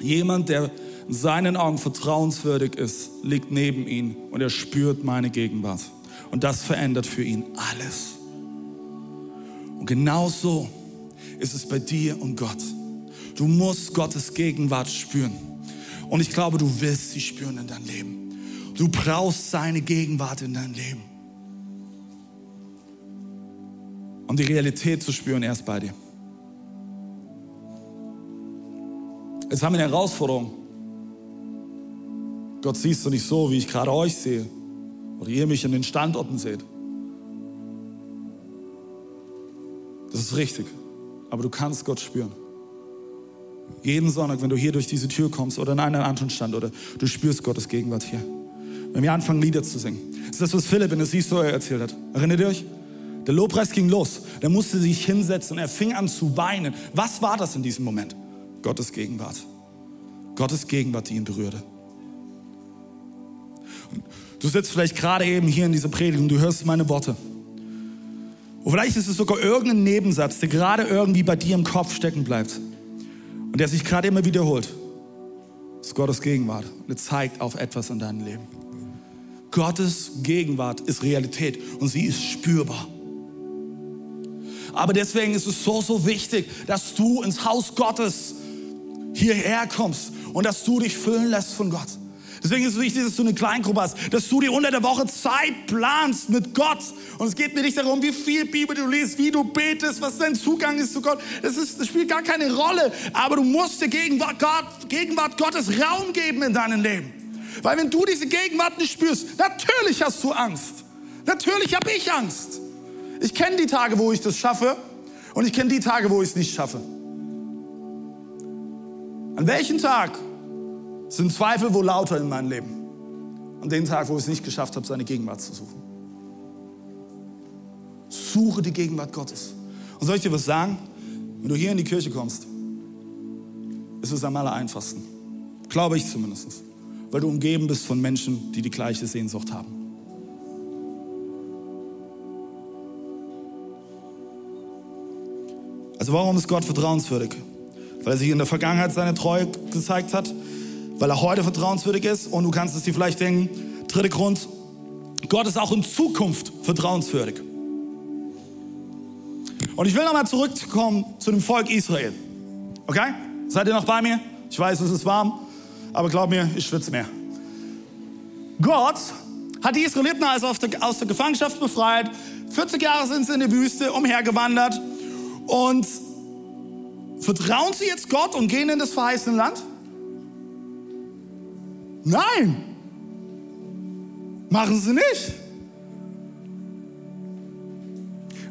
Jemand, der in seinen Augen vertrauenswürdig ist, liegt neben ihm und er spürt meine Gegenwart. Und das verändert für ihn alles. Und genau so ist es bei dir und Gott. Du musst Gottes Gegenwart spüren. Und ich glaube, du willst sie spüren in deinem Leben. Du brauchst seine Gegenwart in deinem Leben. Um die Realität zu spüren, erst bei dir. Jetzt haben wir eine Herausforderung. Gott siehst du nicht so, wie ich gerade euch sehe. Oder ihr mich an den Standorten seht. Das ist richtig aber du kannst Gott spüren. Jeden Sonntag, wenn du hier durch diese Tür kommst oder in einen anderen Stand oder du spürst Gottes Gegenwart hier. Wenn wir anfangen, Lieder zu singen. Das ist das, was Philipp in der Sea-Story erzählt hat. Erinnert ihr euch? Der Lobpreis ging los. Der musste sich hinsetzen und er fing an zu weinen. Was war das in diesem Moment? Gottes Gegenwart. Gottes Gegenwart, die ihn berührte. Du sitzt vielleicht gerade eben hier in dieser Predigt und du hörst meine Worte. Und vielleicht ist es sogar irgendein Nebensatz, der gerade irgendwie bei dir im Kopf stecken bleibt und der sich gerade immer wiederholt. Das ist Gottes Gegenwart und er zeigt auf etwas in deinem Leben. Gottes Gegenwart ist Realität und sie ist spürbar. Aber deswegen ist es so, so wichtig, dass du ins Haus Gottes hierher kommst und dass du dich füllen lässt von Gott. Deswegen ist es wichtig, dass du eine Kleingruppe hast, dass du dir unter der Woche Zeit planst mit Gott. Und es geht mir nicht darum, wie viel Bibel du liest, wie du betest, was dein Zugang ist zu Gott. Das, ist, das spielt gar keine Rolle. Aber du musst der Gegenwart, Gott, Gegenwart Gottes Raum geben in deinem Leben. Weil wenn du diese Gegenwart nicht spürst, natürlich hast du Angst. Natürlich habe ich Angst. Ich kenne die Tage, wo ich das schaffe und ich kenne die Tage, wo ich es nicht schaffe. An welchem Tag sind Zweifel wohl lauter in meinem Leben. An dem Tag, wo ich es nicht geschafft habe, seine Gegenwart zu suchen. Suche die Gegenwart Gottes. Und soll ich dir was sagen? Wenn du hier in die Kirche kommst, ist es am aller einfachsten. Glaube ich zumindest. Weil du umgeben bist von Menschen, die die gleiche Sehnsucht haben. Also warum ist Gott vertrauenswürdig? Weil er sich in der Vergangenheit seine Treue gezeigt hat, weil er heute vertrauenswürdig ist. Und du kannst es dir vielleicht denken, dritter Grund, Gott ist auch in Zukunft vertrauenswürdig. Und ich will nochmal zurückkommen zu dem Volk Israel. Okay? Seid ihr noch bei mir? Ich weiß, es ist warm, aber glaub mir, ich schwitze mehr. Gott hat die Israeliten also aus der Gefangenschaft befreit. 40 Jahre sind sie in der Wüste umhergewandert. Und vertrauen sie jetzt Gott und gehen in das verheißene Land? Nein, machen sie nicht.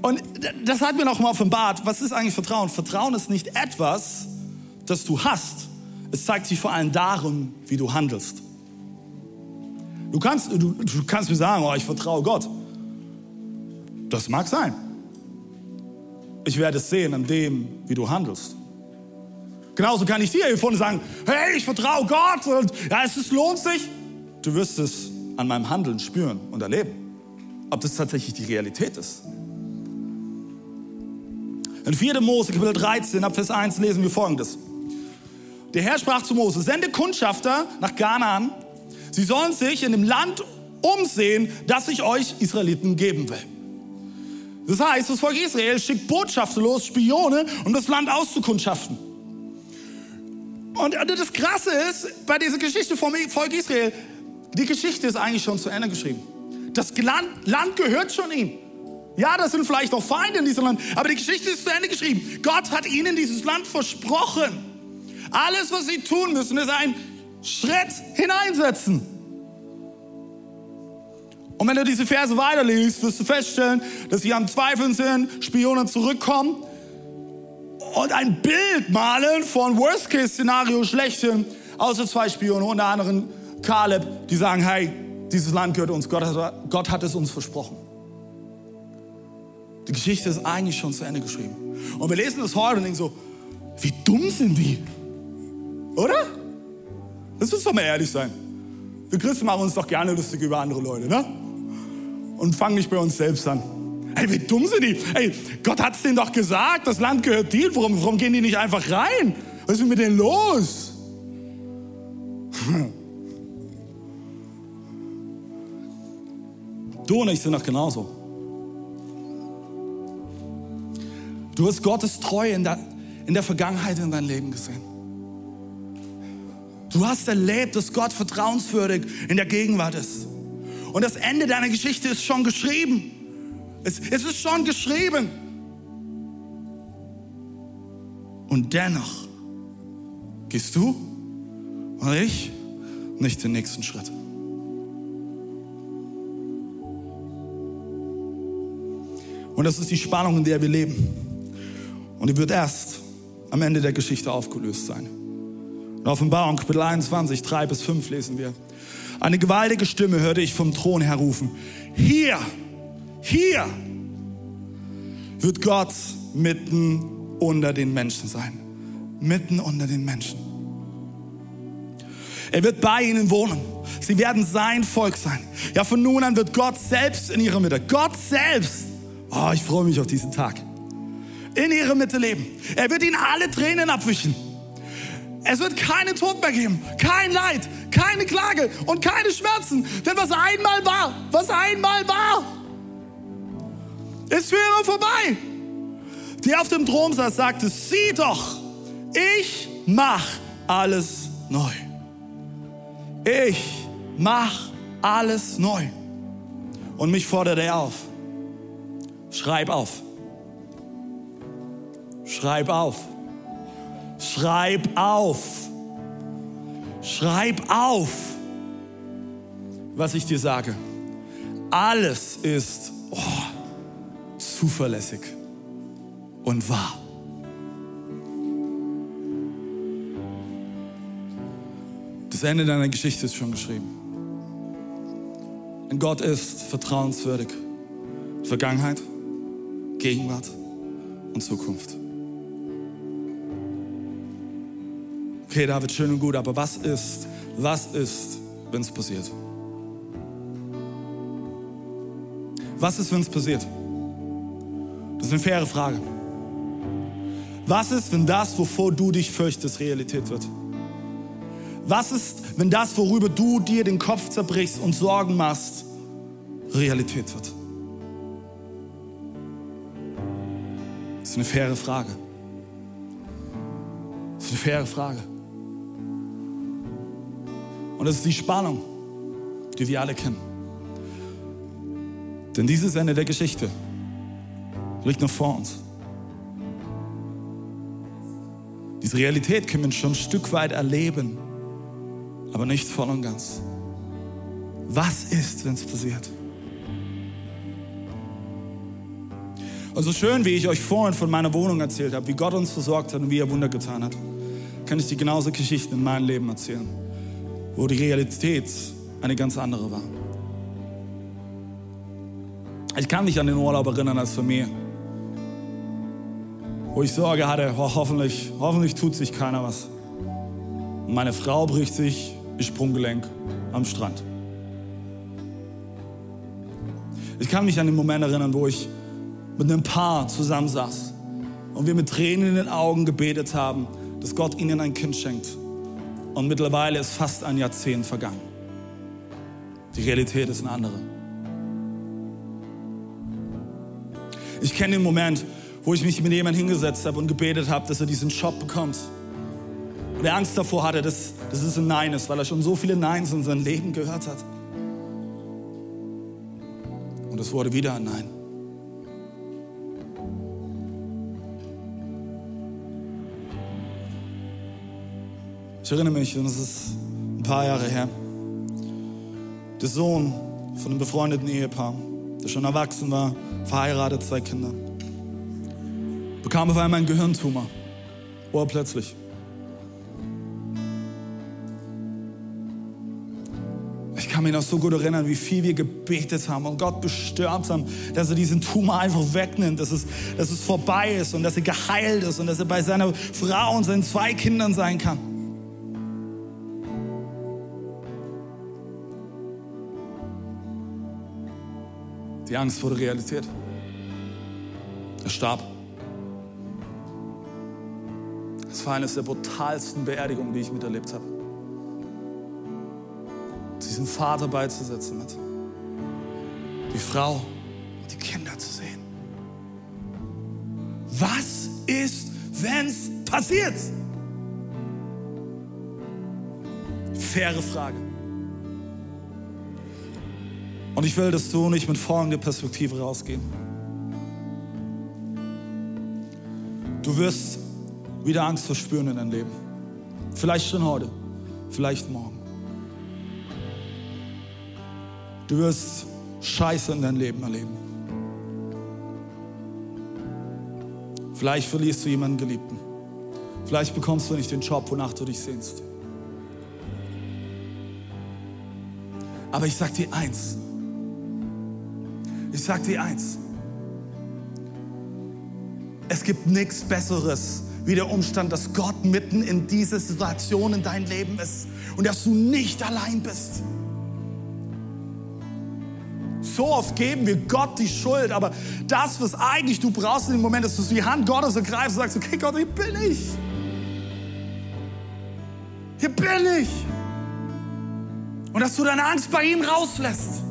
Und das hat mir noch mal offenbart, was ist eigentlich Vertrauen? Vertrauen ist nicht etwas, das du hast. Es zeigt sich vor allem darum, wie du handelst. Du kannst, du, du kannst mir sagen, oh, ich vertraue Gott. Das mag sein. Ich werde es sehen an dem, wie du handelst. Genauso kann ich dir hier vorne sagen, hey, ich vertraue Gott und ja, es ist, lohnt sich. Du wirst es an meinem Handeln spüren und erleben, ob das tatsächlich die Realität ist. In 4. Mose, Kapitel 13, ab Vers 1 lesen wir folgendes. Der Herr sprach zu Mose, sende Kundschafter nach Kanaan, sie sollen sich in dem Land umsehen, das ich euch Israeliten geben will. Das heißt, das Volk Israel schickt Botschafter los, Spione, um das Land auszukundschaften. Und das Krasse ist, bei dieser Geschichte vom Volk Israel, die Geschichte ist eigentlich schon zu Ende geschrieben. Das Land, gehört schon ihm. Ja, das sind vielleicht auch Feinde in diesem Land, aber die Geschichte ist zu Ende geschrieben. Gott hat ihnen dieses Land versprochen. Alles, was sie tun müssen, ist einen Schritt hineinsetzen. Und wenn du diese Verse weiterliest, wirst du feststellen, dass sie am Zweifeln sind, Spione zurückkommen und ein Bild malen von Worst-Case-Szenario schlechthin, außer zwei Spione, unter anderem Kaleb, die sagen, hey, dieses Land gehört uns, Gott hat, Gott hat es uns versprochen. Die Geschichte ist eigentlich schon zu Ende geschrieben. Und wir lesen das heute und denken so, wie dumm sind die? Oder? Das muss doch mal ehrlich sein. Wir Christen machen uns doch gerne lustig über andere Leute, ne? Und fangen nicht bei uns selbst an. Ey, wie dumm sind die? Ey, Gott hat es denen doch gesagt, das Land gehört dir. Warum, warum gehen die nicht einfach rein? Was ist mit denen los? <laughs> Du und ich sind doch genauso. Du hast Gottes Treue in der, in der Vergangenheit in dein Leben gesehen. Du hast erlebt, dass Gott vertrauenswürdig in der Gegenwart ist. Und das Ende deiner Geschichte ist schon geschrieben. Es, es ist schon geschrieben. Und dennoch gehst du und ich nicht den nächsten Schritt. Und das ist die Spannung, in der wir leben. Und die wird erst am Ende der Geschichte aufgelöst sein. In Offenbarung, Kapitel 21, 3 bis 5 lesen wir. Eine gewaltige Stimme hörte ich vom Thron her rufen. Hier, hier wird Gott mitten unter den Menschen sein. Mitten unter den Menschen. Er wird bei ihnen wohnen. Sie werden sein Volk sein. Ja, von nun an wird Gott selbst in ihrer Mitte. Gott selbst. Oh, ich freue mich auf diesen Tag. In ihrer Mitte leben. Er wird ihnen alle Tränen abwischen. Es wird keinen Tod mehr geben, kein Leid, keine Klage und keine Schmerzen. Denn was einmal war, was einmal war, ist für immer vorbei. Der auf dem Thron saß, sagte, sieh doch, ich mach alles neu. Ich mach alles neu. Und mich fordert er auf. Schreib auf. Schreib auf. Schreib auf. Schreib auf, was ich dir sage. Alles ist oh, zuverlässig und wahr. Das Ende deiner Geschichte ist schon geschrieben. Und Gott ist vertrauenswürdig. Vergangenheit, Gegenwart und Zukunft. Okay, David, schön und gut, aber was ist, was ist, wenn es passiert? Was ist, wenn es passiert? Das ist eine faire Frage. Was ist, wenn das, wovor du dich fürchtest, Realität wird? Was ist, wenn das, worüber du dir den Kopf zerbrichst und Sorgen machst, Realität wird? Das ist eine faire Frage. Das ist eine faire Frage. Und das ist die Spannung, die wir alle kennen. Denn dieses Ende der Geschichte liegt noch vor uns. Diese Realität können wir schon ein Stück weit erleben, aber nicht voll und ganz. Was ist, wenn es passiert? Und so schön, wie ich euch vorhin von meiner Wohnung erzählt habe, wie Gott uns versorgt hat und wie er Wunder getan hat, kann ich dir genauso Geschichten in meinem Leben erzählen, wo die Realität eine ganz andere war. Ich kann mich an den Urlaub erinnern als Familie, wo ich Sorge hatte, oh, hoffentlich, hoffentlich tut sich keiner was. Und meine Frau bricht sich das Sprunggelenk am Strand. Ich kann mich an den Moment erinnern, wo ich mit einem Paar zusammensaß und wir mit Tränen in den Augen gebetet haben, dass Gott ihnen ein Kind schenkt. Und mittlerweile ist fast ein Jahrzehnt vergangen. Die Realität ist eine andere. Ich kenne den Moment, wo ich mich mit jemandem hingesetzt habe und gebetet habe, dass er diesen Job bekommt. Und er Angst davor hatte, dass, dass es ein Nein ist, weil er schon so viele Neins in seinem Leben gehört hat. Und es wurde wieder ein Nein. Ich erinnere mich, und es ist ein paar Jahre her, der Sohn von einem befreundeten Ehepaar, der schon erwachsen war, verheiratet, zwei Kinder, bekam auf einmal einen Gehirntumor. Urplötzlich. Ich kann mich noch so gut erinnern, wie viel wir gebetet haben und Gott bestürmt haben, dass er diesen Tumor einfach wegnimmt, dass es, dass es vorbei ist und dass er geheilt ist und dass er bei seiner Frau und seinen zwei Kindern sein kann. Die Angst wurde Realität. Er starb. Es war eines der brutalsten Beerdigungen, die ich miterlebt habe. Diesen Vater beizusetzen mit. Die Frau und die Kinder zu sehen. Was ist, wenn es passiert? Faire Frage. Und ich will, dass du und ich mit folgender Perspektive rausgehen. Du wirst wieder Angst verspüren in deinem Leben. Vielleicht schon heute, vielleicht morgen. Du wirst Scheiße in deinem Leben erleben. Vielleicht verlierst du jemanden Geliebten. Vielleicht bekommst du nicht den Job, wonach du dich sehnst. Aber ich sag dir eins. Ich sag dir eins. Es gibt nichts Besseres wie der Umstand, dass Gott mitten in diese Situation in dein Leben ist und dass du nicht allein bist. So oft geben wir Gott die Schuld, aber das, was eigentlich du brauchst in dem Moment, ist, dass du die Hand Gottes ergreifst und sagst, okay Gott, hier bin ich. Hier bin ich. Und dass du deine Angst bei ihm rauslässt.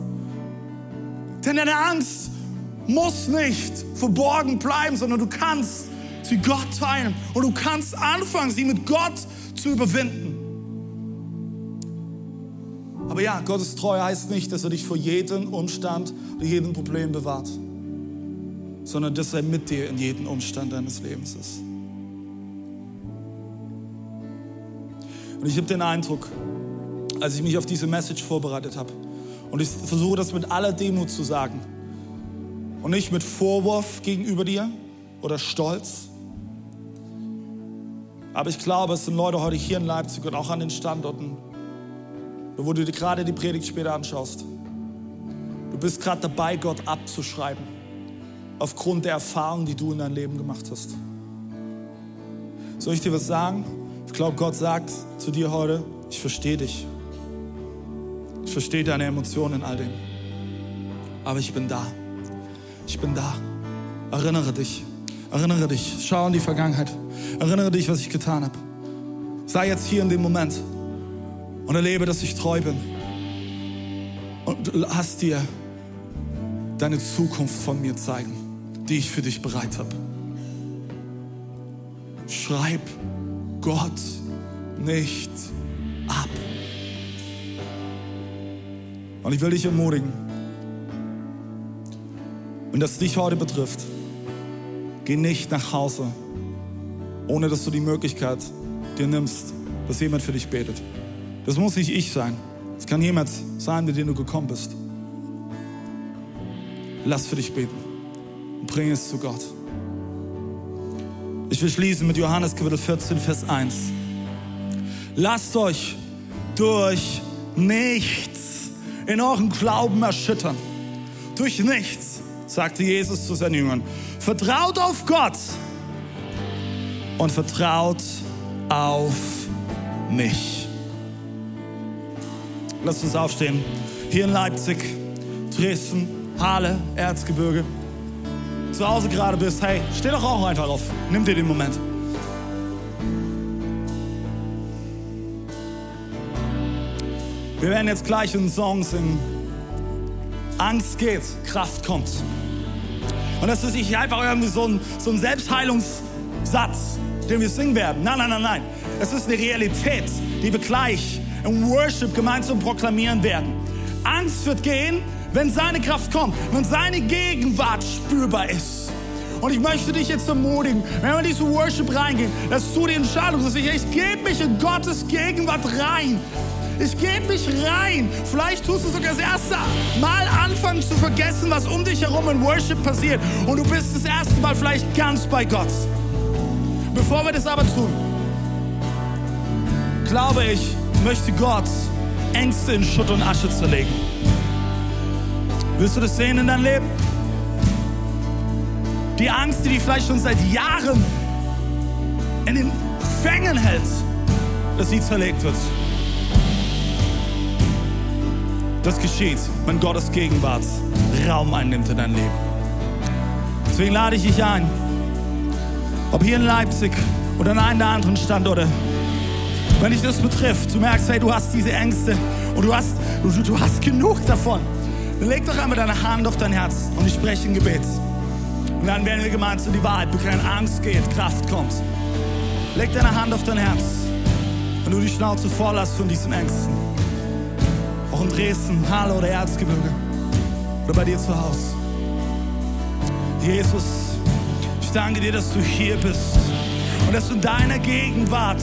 Denn deine Angst muss nicht verborgen bleiben, sondern du kannst sie Gott teilen und du kannst anfangen, sie mit Gott zu überwinden. Aber ja, Gottes Treue heißt nicht, dass er dich vor jedem Umstand oder jedem Problem bewahrt, sondern dass er mit dir in jedem Umstand deines Lebens ist. Und ich habe den Eindruck, als ich mich auf diese Message vorbereitet habe, und ich versuche das mit aller Demut zu sagen, und nicht mit Vorwurf gegenüber dir oder Stolz. Aber ich glaube, es sind Leute heute hier in Leipzig und auch an den Standorten, wo du dir gerade die Predigt später anschaust. Du bist gerade dabei, Gott abzuschreiben, aufgrund der Erfahrung, die du in deinem Leben gemacht hast. Soll ich dir was sagen? Ich glaube, Gott sagt zu dir heute, ich verstehe dich. Ich verstehe deine Emotionen in all dem. Aber ich bin da. Ich bin da. Erinnere dich. Erinnere dich. Schau in die Vergangenheit. Erinnere dich, was ich getan habe. Sei jetzt hier in dem Moment und erlebe, dass ich treu bin. Und lass dir deine Zukunft von mir zeigen, die ich für dich bereit habe. Schreib Gott nicht ab. Und ich will dich ermutigen, wenn das dich heute betrifft, geh nicht nach Hause, ohne dass du die Möglichkeit dir nimmst, dass jemand für dich betet. Das muss nicht ich sein. Es kann jemand sein, mit dem du gekommen bist. Lass für dich beten und bring es zu Gott. Ich will schließen mit Johannes Kapitel 14, Vers 1. Lasst euch durch nichts in euren Glauben erschüttern. Durch nichts, sagte Jesus zu seinen Jüngern. Vertraut auf Gott und vertraut auf mich. Lasst uns aufstehen. Hier in Leipzig, Dresden, Halle, Erzgebirge. Zu Hause gerade bist, hey, steh doch auch einfach auf. Nimm dir den Moment. Wir werden jetzt gleich einen Song singen. Angst geht, Kraft kommt. Und das ist nicht einfach irgendwie so ein, so ein Selbstheilungssatz, den wir singen werden. Nein, nein, nein, nein. Es ist eine Realität, die wir gleich im Worship gemeinsam proklamieren werden. Angst wird gehen, wenn seine Kraft kommt, wenn seine Gegenwart spürbar ist. Und ich möchte dich jetzt ermutigen, wenn wir in diesen Worship reingehen, dass du die Entscheidung triffst, ich, gebe mich in Gottes Gegenwart rein. Ich gebe mich rein. Vielleicht tust du sogar das erste Mal anfangen zu vergessen, was um dich herum in Worship passiert. Und du bist das erste Mal vielleicht ganz bei Gott. Bevor wir das aber tun, glaube ich, möchte Gott Ängste in Schutt und Asche zerlegen. Willst du das sehen in deinem Leben? Die Angst, die dich vielleicht schon seit Jahren in den Fängen hält, dass sie zerlegt wird. Das geschieht, wenn Gottes Gegenwart Raum einnimmt in dein Leben. Deswegen lade ich dich ein, ob hier in Leipzig oder an einem der anderen Standorte, wenn dich das betrifft, du merkst, hey, du hast diese Ängste und du hast, du, du hast genug davon, dann leg doch einmal deine Hand auf dein Herz und ich spreche ein Gebet. Und dann werden wir gemeinsam die Wahrheit bekennen. Angst geht, Kraft kommt. Leg deine Hand auf dein Herz, wenn du die Schnauze voll hast von diesen Ängsten. Auch in Dresden, Halle oder Erzgebirge oder bei dir zu Hause. Jesus, ich danke dir, dass du hier bist und dass in deiner Gegenwart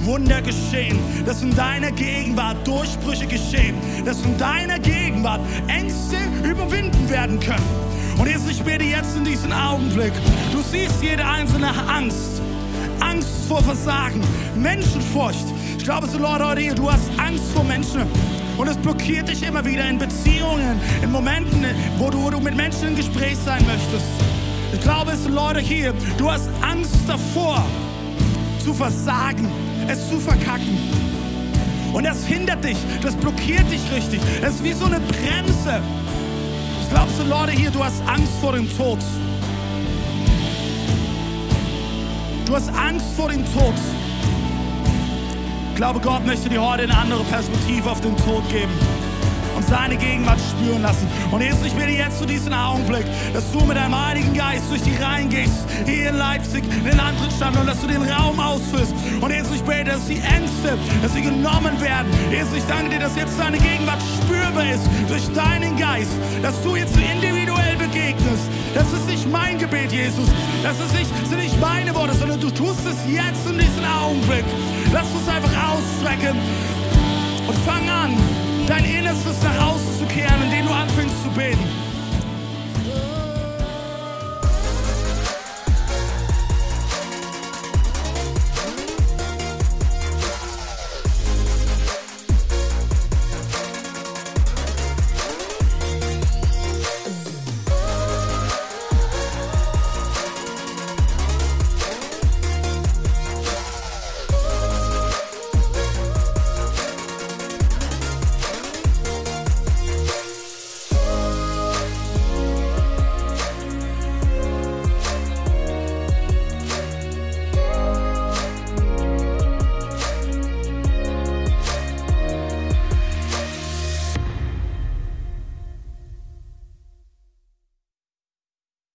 Wunder geschehen, dass in deiner Gegenwart Durchbrüche geschehen, dass in deiner Gegenwart Ängste überwinden werden können. Und Jesus, ich bete jetzt in diesem Augenblick, du siehst jede einzelne Angst, Angst vor Versagen, Menschenfurcht. Ich glaube, so Leute heute hier, du hast Angst vor Menschen. Und es blockiert dich immer wieder in Beziehungen, in Momenten, wo du, wo du mit Menschen im Gespräch sein möchtest. Ich glaube, es sind Leute hier, du hast Angst davor, zu versagen es zu verkacken. Und das hindert dich, das blockiert dich richtig. Das ist wie so eine Bremse. Ich glaubst du, Leute hier, du hast Angst vor dem Tod. Du hast Angst vor dem Tod. Ich glaube, Gott möchte dir heute eine andere Perspektive auf den Tod geben und seine Gegenwart spüren lassen. Und Jesus, ich dir jetzt zu diesem Augenblick, dass du mit deinem Heiligen Geist durch die Reihen gehst, hier in Leipzig, in den anderen Stand und dass du den Raum ausfüllst. Und Jesus, ich bete, dass die Ängste, dass sie genommen werden. Jesus, ich danke dir, dass jetzt deine Gegenwart spürbar ist durch deinen Geist, dass du jetzt individuell begegnest. Das ist nicht mein Gebet, Jesus. Das ist nicht, sind nicht meine Worte, sondern du tust es jetzt in diesem Augenblick. Lass uns einfach ausstrecken und fang an, dein Innerstes nach außen zu kehren, indem du anfängst zu beten.